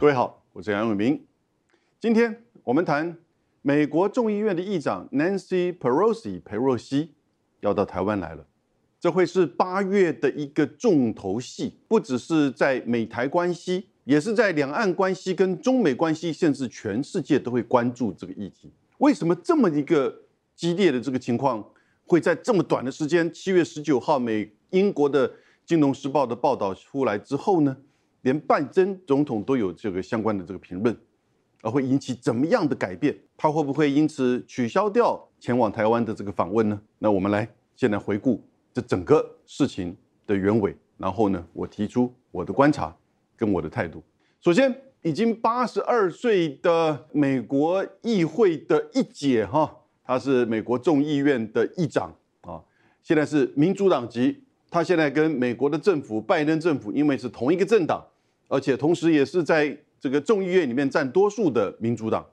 各位好，我是杨永明。今天我们谈美国众议院的议长 Nancy Pelosi 裴若曦要到台湾来了，这会是八月的一个重头戏，不只是在美台关系，也是在两岸关系跟中美关系，甚至全世界都会关注这个议题。为什么这么一个激烈的这个情况会在这么短的时间，七月十九号美英国的《金融时报》的报道出来之后呢？连拜登总统都有这个相关的这个评论，而会引起怎么样的改变？他会不会因此取消掉前往台湾的这个访问呢？那我们来先来回顾这整个事情的原委，然后呢，我提出我的观察跟我的态度。首先，已经八十二岁的美国议会的一姐哈，她是美国众议院的议长啊，现在是民主党籍。他现在跟美国的政府，拜登政府，因为是同一个政党，而且同时也是在这个众议院里面占多数的民主党，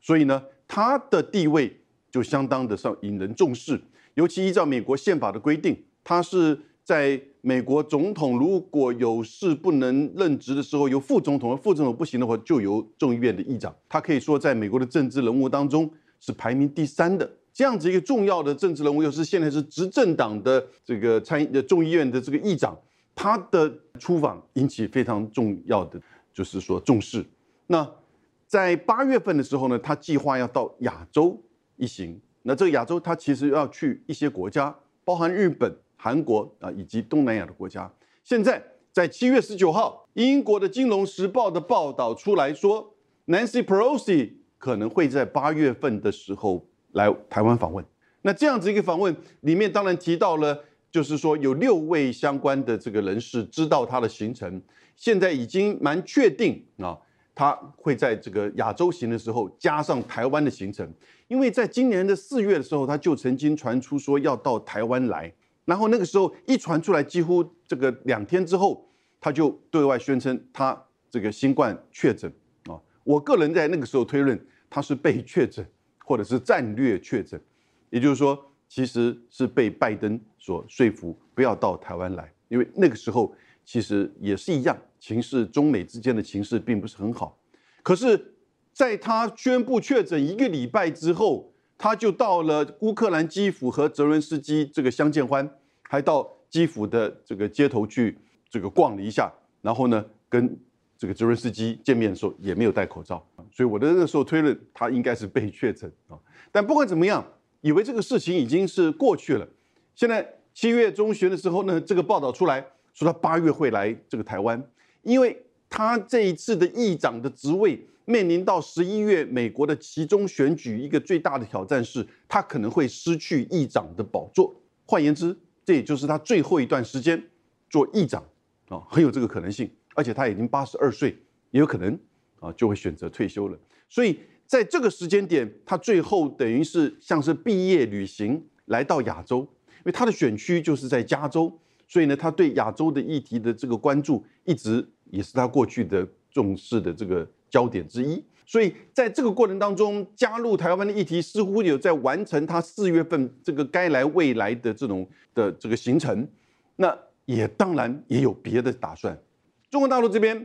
所以呢，他的地位就相当的上引人重视。尤其依照美国宪法的规定，他是在美国总统如果有事不能任职的时候，由副总统；副总统不行的话，就由众议院的议长。他可以说，在美国的政治人物当中是排名第三的。这样子一个重要的政治人物，又是现在是执政党的这个参众议院的这个议长，他的出访引起非常重要的，就是说重视。那在八月份的时候呢，他计划要到亚洲一行。那这个亚洲，他其实要去一些国家，包含日本、韩国啊，以及东南亚的国家。现在在七月十九号，英国的《金融时报》的报道出来说，Nancy Pelosi 可能会在八月份的时候。来台湾访问，那这样子一个访问里面，当然提到了，就是说有六位相关的这个人士知道他的行程，现在已经蛮确定啊，他会在这个亚洲行的时候加上台湾的行程，因为在今年的四月的时候，他就曾经传出说要到台湾来，然后那个时候一传出来，几乎这个两天之后，他就对外宣称他这个新冠确诊啊，我个人在那个时候推论他是被确诊。或者是战略确诊，也就是说，其实是被拜登所说服，不要到台湾来，因为那个时候其实也是一样，情势中美之间的情势并不是很好。可是，在他宣布确诊一个礼拜之后，他就到了乌克兰基辅和泽伦斯基这个相见欢，还到基辅的这个街头去这个逛了一下，然后呢，跟。这个泽伦斯基见面的时候也没有戴口罩，所以我的那时候推论他应该是被确诊啊。但不管怎么样，以为这个事情已经是过去了。现在七月中旬的时候呢，这个报道出来说他八月会来这个台湾，因为他这一次的议长的职位面临到十一月美国的其中选举，一个最大的挑战是他可能会失去议长的宝座。换言之，这也就是他最后一段时间做议长啊，很有这个可能性。而且他已经八十二岁，也有可能啊就会选择退休了。所以在这个时间点，他最后等于是像是毕业旅行来到亚洲，因为他的选区就是在加州，所以呢，他对亚洲的议题的这个关注一直也是他过去的重视的这个焦点之一。所以在这个过程当中，加入台湾的议题似乎有在完成他四月份这个该来未来的这种的这个行程，那也当然也有别的打算。中国大陆这边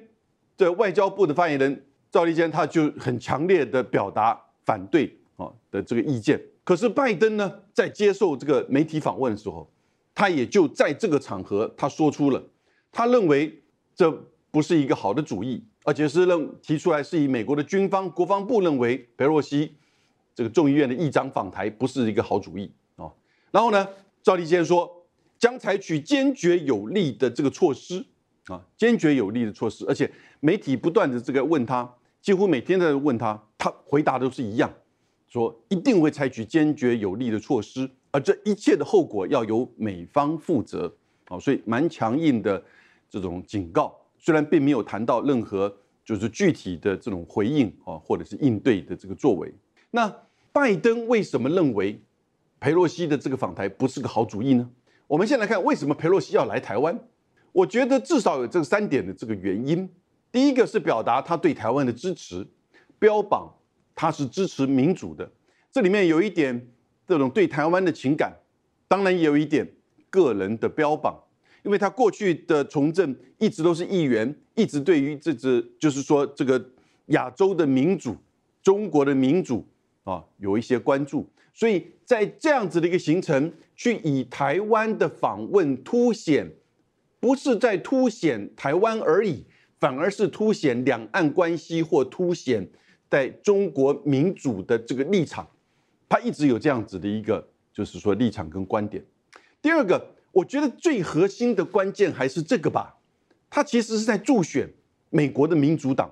的外交部的发言人赵立坚，他就很强烈的表达反对啊的这个意见。可是拜登呢，在接受这个媒体访问的时候，他也就在这个场合，他说出了他认为这不是一个好的主意，而且是认提出来是以美国的军方国防部认为佩洛西这个众议院的议长访台不是一个好主意啊。然后呢，赵立坚说将采取坚决有力的这个措施。啊，坚决有力的措施，而且媒体不断的这个问他，几乎每天在问他，他回答都是一样，说一定会采取坚决有力的措施，而这一切的后果要由美方负责。啊，所以蛮强硬的这种警告，虽然并没有谈到任何就是具体的这种回应啊，或者是应对的这个作为。那拜登为什么认为佩洛西的这个访台不是个好主意呢？我们先来看为什么佩洛西要来台湾。我觉得至少有这三点的这个原因。第一个是表达他对台湾的支持，标榜他是支持民主的。这里面有一点这种对台湾的情感，当然也有一点个人的标榜。因为他过去的从政一直都是议员，一直对于这只就是说这个亚洲的民主、中国的民主啊有一些关注，所以在这样子的一个行程，去以台湾的访问凸显，不是在凸显台湾而已，反而是凸显两岸关系或凸显在中国民主的这个立场，他一直有这样子的一个就是说立场跟观点。第二个。我觉得最核心的关键还是这个吧，他其实是在助选美国的民主党，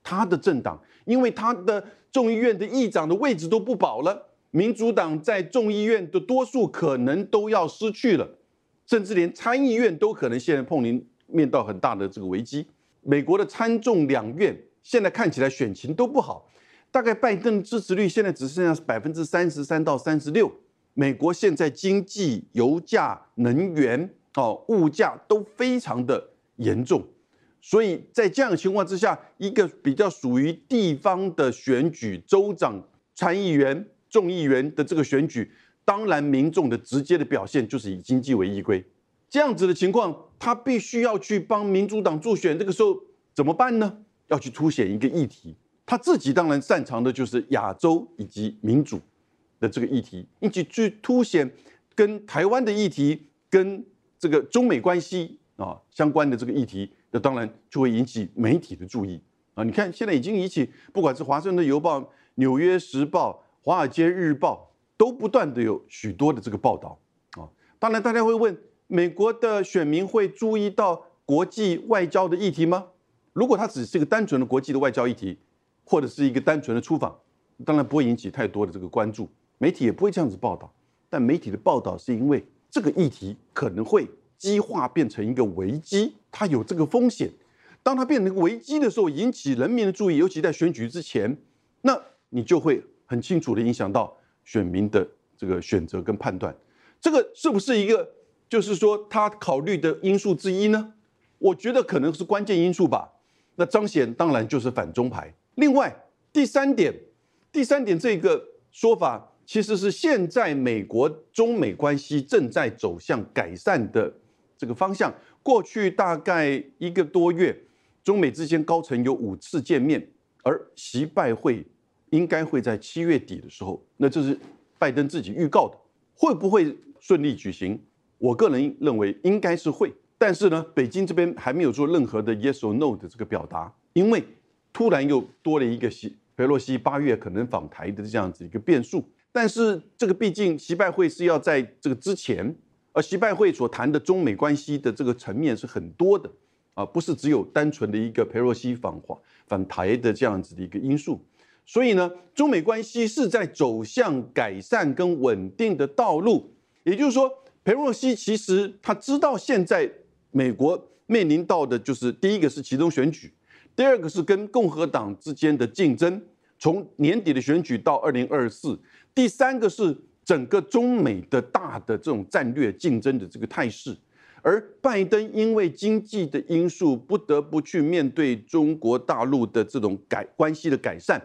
他的政党，因为他的众议院的议长的位置都不保了，民主党在众议院的多数可能都要失去了，甚至连参议院都可能现在碰临面到很大的这个危机。美国的参众两院现在看起来选情都不好，大概拜登支持率现在只剩下百分之三十三到三十六。美国现在经济、油价、能源、哦物价都非常的严重，所以在这样的情况之下，一个比较属于地方的选举，州长、参议员、众议员的这个选举，当然民众的直接的表现就是以经济为依归。这样子的情况，他必须要去帮民主党助选，这个时候怎么办呢？要去凸显一个议题，他自己当然擅长的就是亚洲以及民主。的这个议题，以及去凸显跟台湾的议题、跟这个中美关系啊相关的这个议题，那当然就会引起媒体的注意啊。你看，现在已经引起，不管是《华盛顿邮报》、《纽约时报》、《华尔街日报》，都不断的有许多的这个报道啊。当然，大家会问，美国的选民会注意到国际外交的议题吗？如果它只是一个单纯的国际的外交议题，或者是一个单纯的出访，当然不会引起太多的这个关注。媒体也不会这样子报道，但媒体的报道是因为这个议题可能会激化变成一个危机，它有这个风险。当它变成危机的时候，引起人民的注意，尤其在选举之前，那你就会很清楚的影响到选民的这个选择跟判断。这个是不是一个就是说他考虑的因素之一呢？我觉得可能是关键因素吧。那彰显当然就是反中牌。另外第三点，第三点这个说法。其实是现在美国中美关系正在走向改善的这个方向。过去大概一个多月，中美之间高层有五次见面，而习拜会应该会在七月底的时候，那这是拜登自己预告的，会不会顺利举行？我个人认为应该是会，但是呢，北京这边还没有做任何的 yes or no 的这个表达，因为突然又多了一个西佩洛西八月可能访台的这样子一个变数。但是这个毕竟习拜会是要在这个之前，而习拜会所谈的中美关系的这个层面是很多的啊，不是只有单纯的一个佩洛西访华访台的这样子的一个因素。所以呢，中美关系是在走向改善跟稳定的道路。也就是说，佩洛西其实他知道现在美国面临到的就是第一个是其中选举，第二个是跟共和党之间的竞争，从年底的选举到二零二四。第三个是整个中美的大的这种战略竞争的这个态势，而拜登因为经济的因素不得不去面对中国大陆的这种改关系的改善，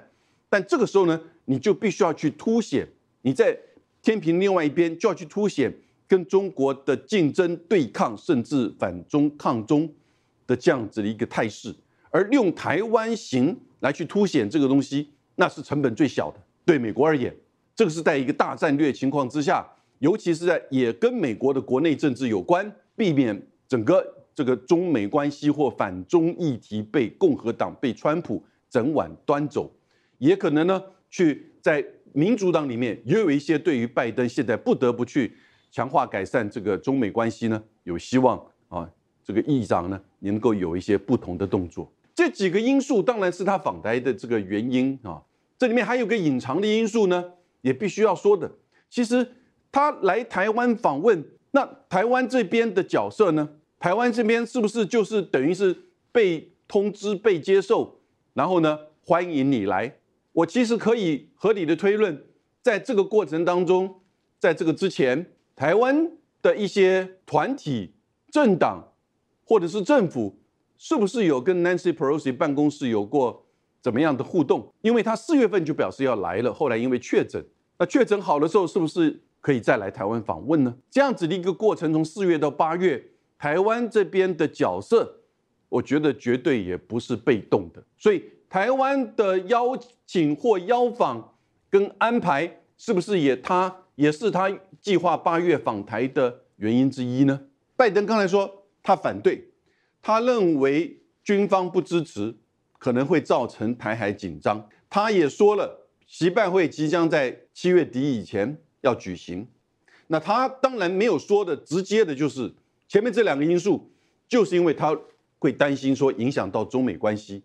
但这个时候呢，你就必须要去凸显你在天平另外一边就要去凸显跟中国的竞争对抗，甚至反中抗中的这样子的一个态势，而利用台湾行来去凸显这个东西，那是成本最小的，对美国而言。这个是在一个大战略情况之下，尤其是在也跟美国的国内政治有关，避免整个这个中美关系或反中议题被共和党、被川普整晚端走，也可能呢去在民主党里面也有一些对于拜登现在不得不去强化改善这个中美关系呢有希望啊，这个议长呢能够有一些不同的动作。这几个因素当然是他访台的这个原因啊，这里面还有个隐藏的因素呢。也必须要说的，其实他来台湾访问，那台湾这边的角色呢？台湾这边是不是就是等于是被通知、被接受，然后呢欢迎你来？我其实可以合理的推论，在这个过程当中，在这个之前，台湾的一些团体、政党或者是政府，是不是有跟 Nancy Pelosi 办公室有过？怎么样的互动？因为他四月份就表示要来了，后来因为确诊，那确诊好的时候，是不是可以再来台湾访问呢？这样子的一个过程，从四月到八月，台湾这边的角色，我觉得绝对也不是被动的。所以，台湾的邀请或邀访跟安排，是不是也他也是他计划八月访台的原因之一呢？拜登刚才说他反对，他认为军方不支持可能会造成台海紧张。他也说了，习拜会即将在七月底以前要举行。那他当然没有说的直接的，就是前面这两个因素，就是因为他会担心说影响到中美关系，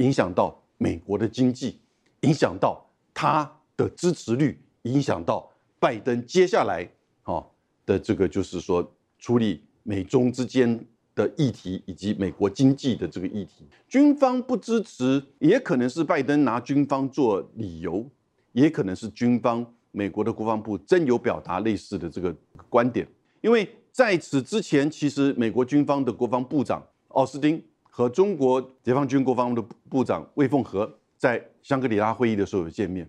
影响到美国的经济，影响到他的支持率，影响到拜登接下来啊的这个就是说处理美中之间的议题以及美国经济的这个议题。军方不支持，也可能是拜登拿军方做理由，也可能是军方。美国的国防部真有表达类似的这个观点，因为在此之前，其实美国军方的国防部长奥斯汀和中国解放军国防部的部长魏凤和在香格里拉会议的时候有见面。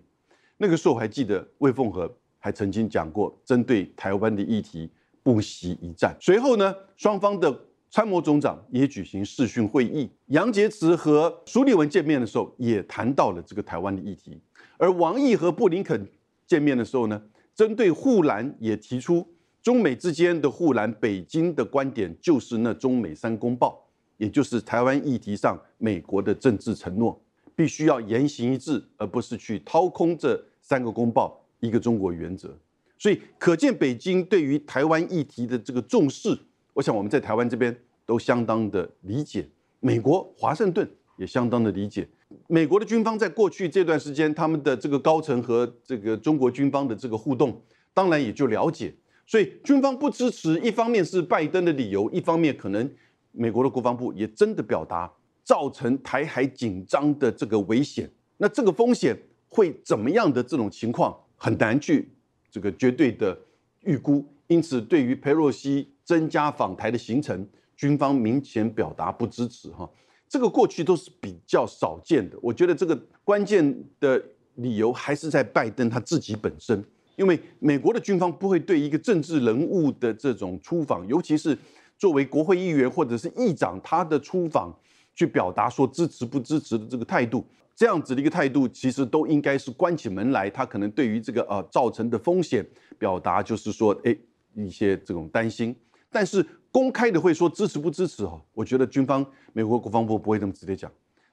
那个时候我还记得魏凤和还曾经讲过针对台湾的议题不惜一战。随后呢，双方的参谋总长也举行视讯会议，杨洁篪和苏利文见面的时候也谈到了这个台湾的议题，而王毅和布林肯。见面的时候呢，针对护栏也提出中美之间的护栏，北京的观点就是那中美三公报，也就是台湾议题上美国的政治承诺，必须要言行一致，而不是去掏空这三个公报一个中国原则。所以可见北京对于台湾议题的这个重视，我想我们在台湾这边都相当的理解，美国华盛顿也相当的理解。美国的军方在过去这段时间，他们的这个高层和这个中国军方的这个互动，当然也就了解。所以军方不支持，一方面是拜登的理由，一方面可能美国的国防部也真的表达造成台海紧张的这个危险。那这个风险会怎么样的这种情况，很难去这个绝对的预估。因此，对于佩洛西增加访台的行程，军方明显表达不支持哈。这个过去都是比较少见的，我觉得这个关键的理由还是在拜登他自己本身，因为美国的军方不会对一个政治人物的这种出访，尤其是作为国会议员或者是议长，他的出访去表达说支持不支持的这个态度，这样子的一个态度，其实都应该是关起门来，他可能对于这个呃造成的风险表达，就是说，哎，一些这种担心。但是公开的会说支持不支持哈？我觉得军方美国国防部不会这么直接讲，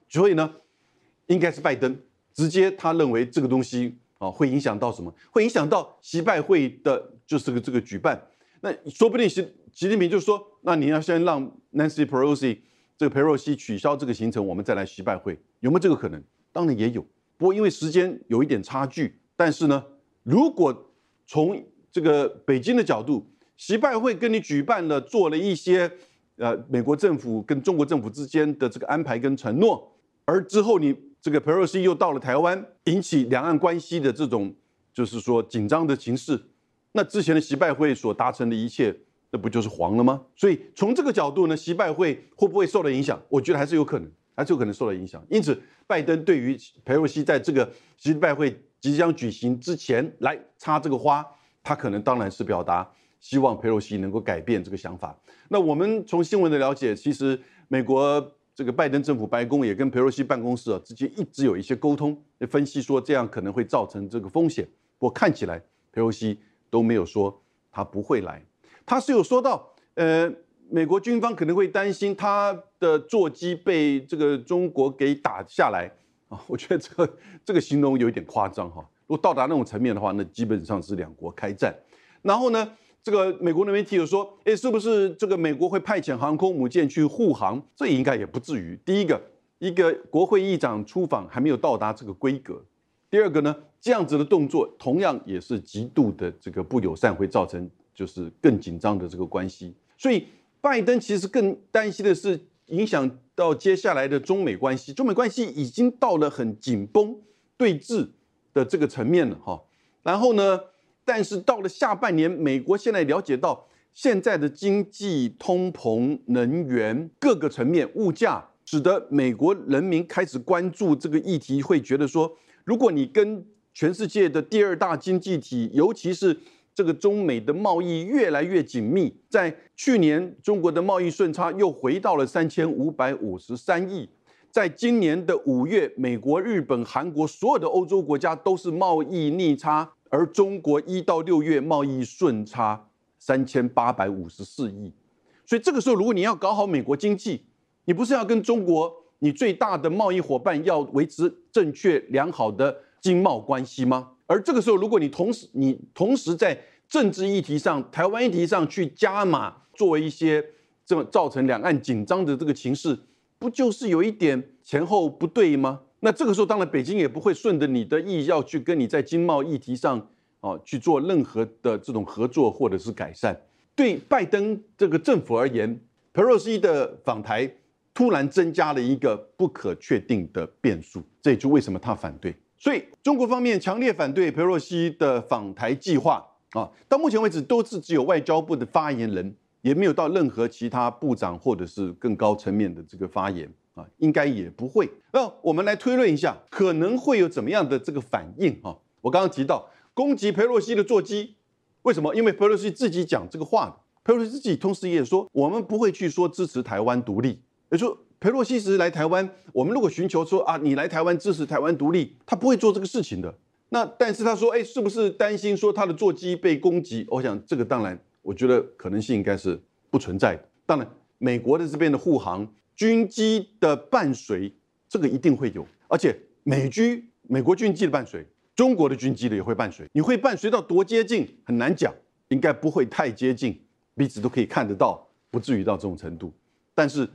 所以呢，应该是拜登直接他认为这个东西啊会影响到什么？会影响到习拜会的，就是个这个举办。那说不定是习近平就说，那你要先让 Nancy Pelosi 这个佩洛西取消这个行程，我们再来习拜会，有没有这个可能？当然也有，不过因为时间有一点差距。但是呢，如果从这个北京的角度，习拜会跟你举办了，做了一些，呃，美国政府跟中国政府之间的这个安排跟承诺，而之后你这个佩洛西又到了台湾，引起两岸关系的这种就是说紧张的形势，那之前的习拜会所达成的一切，那不就是黄了吗？所以从这个角度呢，习拜会会不会受到影响？我觉得还是有可能，还是有可能受到影响。因此，拜登对于佩洛西在这个习拜会即将举行之前来插这个花，他可能当然是表达。希望佩洛西能够改变这个想法。那我们从新闻的了解，其实美国这个拜登政府白宫也跟佩洛西办公室啊之间一直有一些沟通，分析说这样可能会造成这个风险。不过看起来佩洛西都没有说他不会来，他是有说到，呃，美国军方可能会担心他的座机被这个中国给打下来啊。我觉得这个这个形容有一点夸张哈。如果到达那种层面的话，那基本上是两国开战。然后呢？这个美国的媒体有说，哎，是不是这个美国会派遣航空母舰去护航？这应该也不至于。第一个，一个国会议长出访还没有到达这个规格；第二个呢，这样子的动作同样也是极度的这个不友善，会造成就是更紧张的这个关系。所以，拜登其实更担心的是影响到接下来的中美关系。中美关系已经到了很紧绷对峙的这个层面了，哈。然后呢？但是到了下半年，美国现在了解到现在的经济、通膨、能源各个层面物价，使得美国人民开始关注这个议题，会觉得说，如果你跟全世界的第二大经济体，尤其是这个中美的贸易越来越紧密，在去年中国的贸易顺差又回到了三千五百五十三亿，在今年的五月，美国、日本、韩国所有的欧洲国家都是贸易逆差，而中国一到六月贸易顺差三千八百五十四亿，所以这个时候，如果你要搞好美国经济，你不是要跟中国你最大的贸易伙伴要维持正确良好的经贸关系吗？而这个时候，如果你同时你同时在政治议题上、台湾议题上去加码，作为一些这么造成两岸紧张的这个情势，不就是有一点前后不对吗？那这个时候，当然北京也不会顺着你的意要去跟你在经贸议题上哦去做任何的这种合作或者是改善。对拜登这个政府而言，佩洛西的访台突然增加了一个不可确定的变数，这也就为什么他反对。所以中国方面强烈反对佩洛西的访台计划啊，到目前为止都是只有外交部的发言人，也没有到任何其他部长或者是更高层面的这个发言啊，应该也不会。那我们来推论一下，可能会有怎么样的这个反应啊？我刚刚提到攻击佩洛西的座机，为什么？因为佩洛西自己讲这个话，佩洛西自己同时也说，我们不会去说支持台湾独立，也就。佩洛西是来台湾，我们如果寻求说啊，你来台湾支持台湾独立，他不会做这个事情的。那但是他说，哎，是不是担心说他的座机被攻击？我想这个当然，我觉得可能性应该是不存在的。当然，美国的这边的护航军机的伴随，这个一定会有，而且美军美国军机的伴随，中国的军机的也会伴随。你会伴随到多接近，很难讲，应该不会太接近，彼此都可以看得到，不至于到这种程度。但是。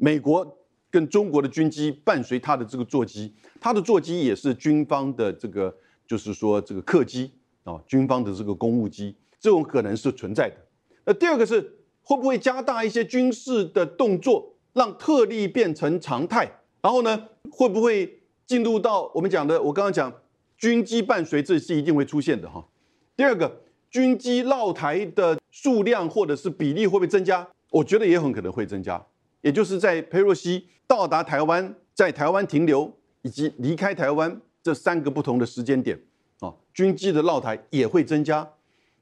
美国跟中国的军机伴随它的这个座机，它的座机也是军方的这个，就是说这个客机啊，军方的这个公务机，这种可能是存在的。那第二个是会不会加大一些军事的动作，让特例变成常态？然后呢，会不会进入到我们讲的，我刚刚讲军机伴随，这是一定会出现的哈。第二个，军机绕台的数量或者是比例会不会增加？我觉得也很可能会增加。也就是在佩洛西到达台湾，在台湾停留以及离开台湾这三个不同的时间点，啊，军机的绕台也会增加。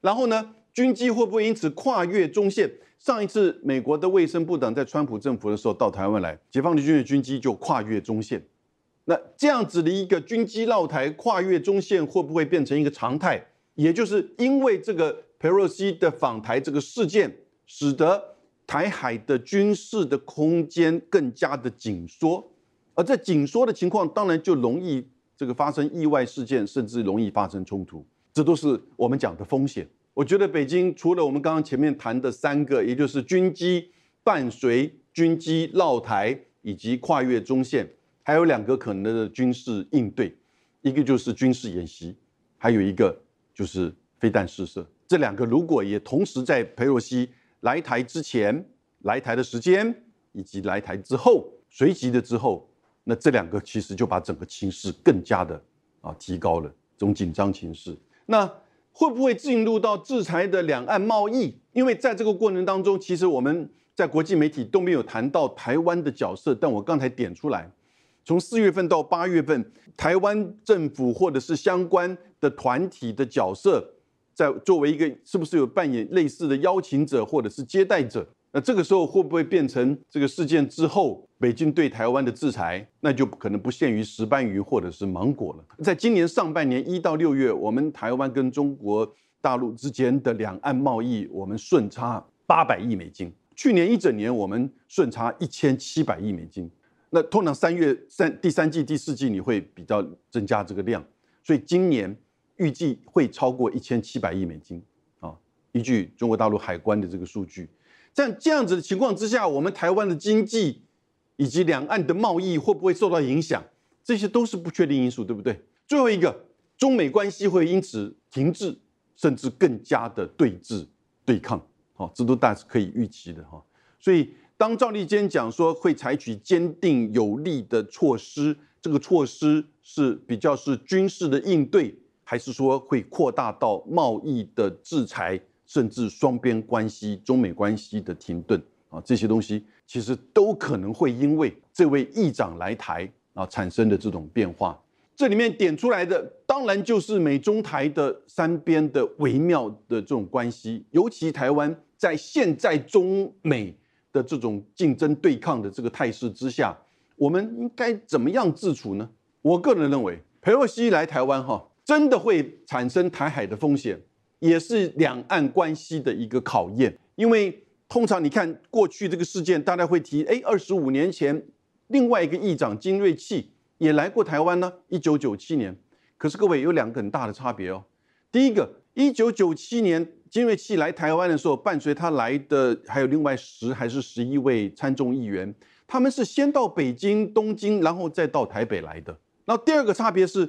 然后呢，军机会不会因此跨越中线？上一次美国的卫生部长在川普政府的时候到台湾来，解放军的军机就跨越中线。那这样子的一个军机绕台跨越中线，会不会变成一个常态？也就是因为这个佩洛西的访台这个事件，使得。台海的军事的空间更加的紧缩，而在紧缩的情况，当然就容易这个发生意外事件，甚至容易发生冲突，这都是我们讲的风险。我觉得北京除了我们刚刚前面谈的三个，也就是军机伴随军机绕台以及跨越中线，还有两个可能的军事应对，一个就是军事演习，还有一个就是飞弹试射。这两个如果也同时在佩洛西。来台之前、来台的时间，以及来台之后随即的之后，那这两个其实就把整个情势更加的啊提高了这种紧张情势。那会不会进入到制裁的两岸贸易？因为在这个过程当中，其实我们在国际媒体都没有谈到台湾的角色。但我刚才点出来，从四月份到八月份，台湾政府或者是相关的团体的角色。在作为一个是不是有扮演类似的邀请者或者是接待者？那这个时候会不会变成这个事件之后北京对台湾的制裁？那就可能不限于石斑鱼或者是芒果了。在今年上半年一到六月，我们台湾跟中国大陆之间的两岸贸易，我们顺差八百亿美金。去年一整年我们顺差一千七百亿美金。那通常三月三第三季第四季你会比较增加这个量，所以今年。预计会超过一千七百亿美金啊！依据中国大陆海关的这个数据，在这样子的情况之下，我们台湾的经济以及两岸的贸易会不会受到影响？这些都是不确定因素，对不对？最后一个，中美关系会因此停滞，甚至更加的对峙对抗，好，这都大是可以预期的哈。所以，当赵立坚讲说会采取坚定有力的措施，这个措施是比较是军事的应对。还是说会扩大到贸易的制裁，甚至双边关系、中美关系的停顿啊，这些东西其实都可能会因为这位议长来台啊产生的这种变化。这里面点出来的，当然就是美中台的三边的微妙的这种关系，尤其台湾在现在中美的这种竞争对抗的这个态势之下，我们应该怎么样自处呢？我个人认为，佩洛西来台湾哈，真的会产生台海的风险，也是两岸关系的一个考验。因为通常你看过去这个事件，大家会提，哎，二十五年前另外一个议长金瑞气也来过台湾呢，一九九七年。可是各位有两个很大的差别哦。第一个，一九九七年金瑞气来台湾的时候，伴随他来的还有另外十还是十一位参众议员，他们是先到北京、东京，然后再到台北来的。那第二个差别是，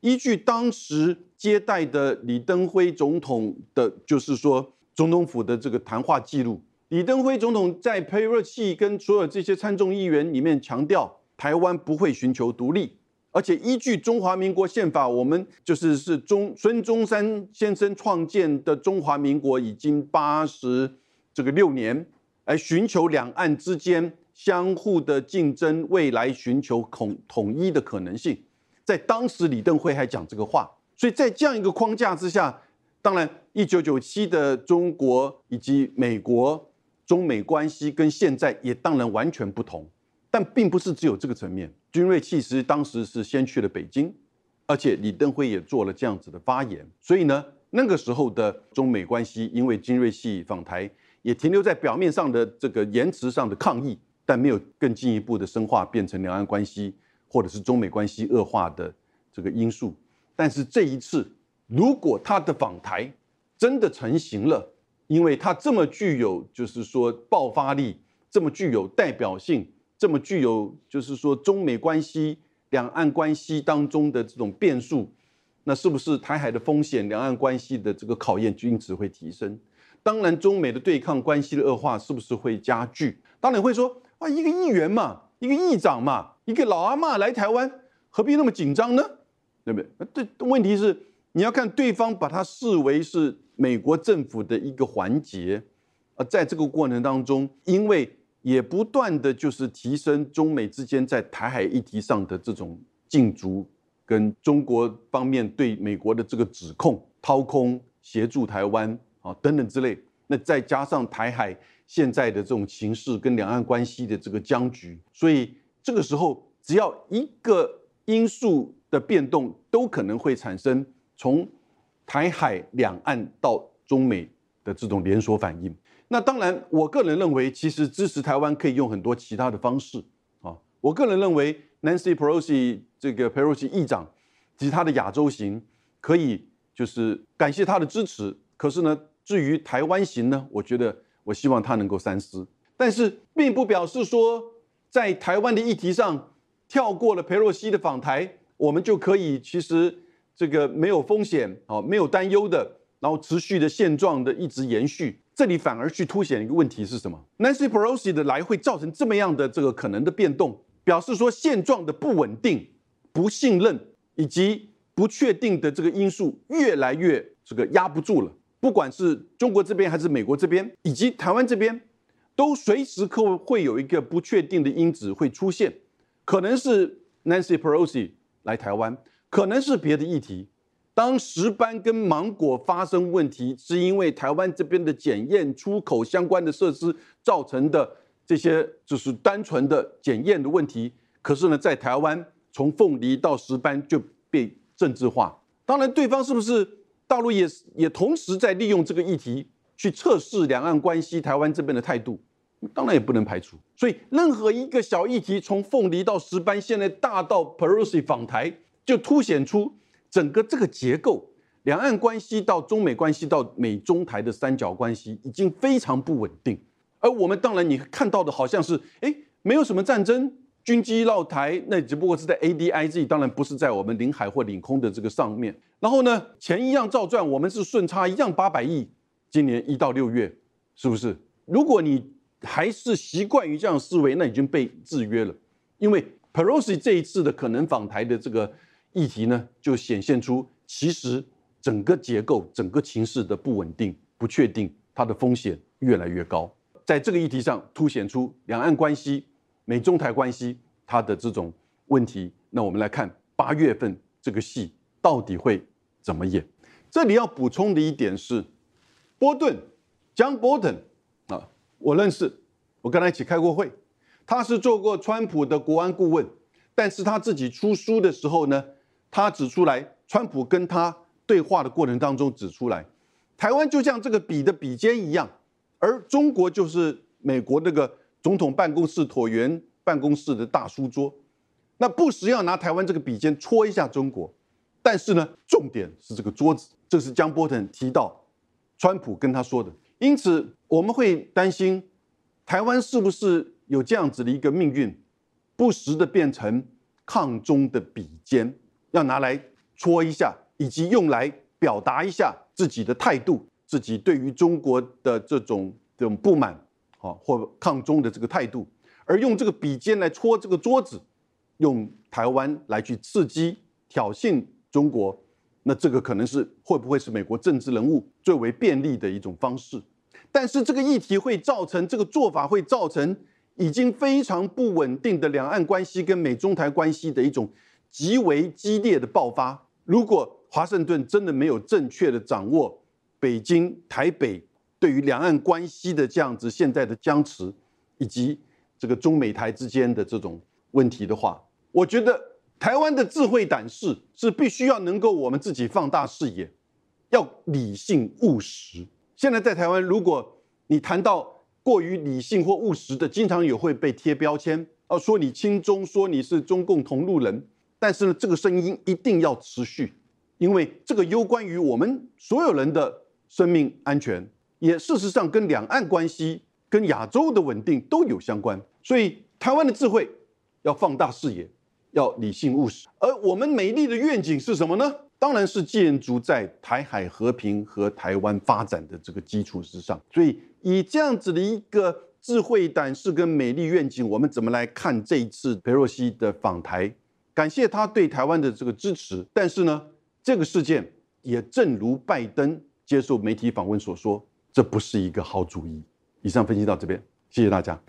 依据当时接待的李登辉总统的，就是说总统府的这个谈话记录，李登辉总统在佩洛西跟所有这些参众议员里面强调，台湾不会寻求独立，而且依据中华民国宪法，我们就是是中孙中山先生创建的中华民国已经八十这个六年，来寻求两岸之间。相互的竞争，未来寻求统统一的可能性，在当时李登辉还讲这个话，所以在这样一个框架之下，当然一九九七的中国以及美国中美关系跟现在也当然完全不同，但并不是只有这个层面。君瑞其实当时是先去了北京，而且李登辉也做了这样子的发言，所以呢，那个时候的中美关系因为金瑞系访台，也停留在表面上的这个言辞上的抗议。但没有更进一步的深化，变成两岸关系或者是中美关系恶化的这个因素。但是这一次，如果他的访台真的成型了，因为他这么具有就是说爆发力，这么具有代表性，这么具有就是说中美关系、两岸关系当中的这种变数，那是不是台海的风险、两岸关系的这个考验就因此会提升？当然，中美的对抗关系的恶化是不是会加剧？当然会说。啊，一个议员嘛，一个议长嘛，一个老阿妈来台湾，何必那么紧张呢？对不对？这问题是你要看对方把它视为是美国政府的一个环节，而在这个过程当中，因为也不断的就是提升中美之间在台海议题上的这种竞逐，跟中国方面对美国的这个指控、掏空、协助台湾啊等等之类，那再加上台海。现在的这种形势跟两岸关系的这个僵局，所以这个时候只要一个因素的变动，都可能会产生从台海两岸到中美的这种连锁反应。那当然，我个人认为，其实支持台湾可以用很多其他的方式啊。我个人认为，Nancy Pelosi 这个 Pelosi 议长及他的亚洲行可以就是感谢他的支持。可是呢，至于台湾行呢，我觉得。我希望他能够三思，但是并不表示说在台湾的议题上跳过了佩洛西的访台，我们就可以其实这个没有风险啊，没有担忧的，然后持续的现状的一直延续。这里反而去凸显一个问题是什么？Nancy Pelosi 的来会造成这么样的这个可能的变动，表示说现状的不稳定、不信任以及不确定的这个因素越来越这个压不住了。不管是中国这边还是美国这边，以及台湾这边，都随时可会有一个不确定的因子会出现，可能是 Nancy Pelosi 来台湾，可能是别的议题。当石斑跟芒果发生问题，是因为台湾这边的检验出口相关的设施造成的这些，就是单纯的检验的问题。可是呢，在台湾从凤梨到石斑就被政治化。当然，对方是不是？大陆也也同时在利用这个议题去测试两岸关系，台湾这边的态度，当然也不能排除。所以，任何一个小议题，从凤梨到石斑，现在大到 Pelosi 访台，就凸显出整个这个结构，两岸关系到中美关系到美中台的三角关系已经非常不稳定。而我们当然你看到的好像是，哎，没有什么战争。军机绕台，那只不过是在 ADIZ，当然不是在我们领海或领空的这个上面。然后呢，钱一样照赚，我们是顺差一样八百亿。今年一到六月，是不是？如果你还是习惯于这样思维，那已经被制约了。因为 Pelosi 这一次的可能访台的这个议题呢，就显现出其实整个结构、整个情势的不稳定、不确定，它的风险越来越高。在这个议题上，凸显出两岸关系。美中台关系它的这种问题，那我们来看八月份这个戏到底会怎么演。这里要补充的一点是，波顿，John Bolton 啊，我认识，我跟他一起开过会，他是做过川普的国安顾问，但是他自己出书的时候呢，他指出来，川普跟他对话的过程当中指出来，台湾就像这个笔的笔尖一样，而中国就是美国那个总统办公室椭圆办公室的大书桌，那不时要拿台湾这个笔尖戳一下中国。但是呢，重点是这个桌子，这是江波腾提到，川普跟他说的。因此，我们会担心台湾是不是有这样子的一个命运，不时的变成抗中的笔尖，要拿来戳一下，以及用来表达一下自己的态度，自己对于中国的这种这种不满，啊，或抗中的这个态度，而用这个笔尖来戳这个桌子，用台湾来去刺激、挑衅。中国，那这个可能是会不会是美国政治人物最为便利的一种方式？但是这个议题会造成这个做法会造成已经非常不稳定的两岸关系跟美中台关系的一种极为激烈的爆发。如果华盛顿真的没有正确的掌握北京、台北对于两岸关系的这样子现在的僵持，以及这个中美台之间的这种问题的话，我觉得。台湾的智慧胆识是必须要能够我们自己放大视野，要理性务实。现在在台湾，如果你谈到过于理性或务实的，经常也会被贴标签，哦，说你亲中，说你是中共同路人。但是呢，这个声音一定要持续，因为这个攸关于我们所有人的生命安全，也事实上跟两岸关系、跟亚洲的稳定都有相关。所以，台湾的智慧要放大视野。要理性务实，而我们美丽的愿景是什么呢？当然是建筑在台海和平和台湾发展的这个基础之上。所以，以这样子的一个智慧胆识跟美丽愿景，我们怎么来看这一次佩洛西的访台？感谢他对台湾的这个支持。但是呢，这个事件也正如拜登接受媒体访问所说，这不是一个好主意。以上分析到这边，谢谢大家。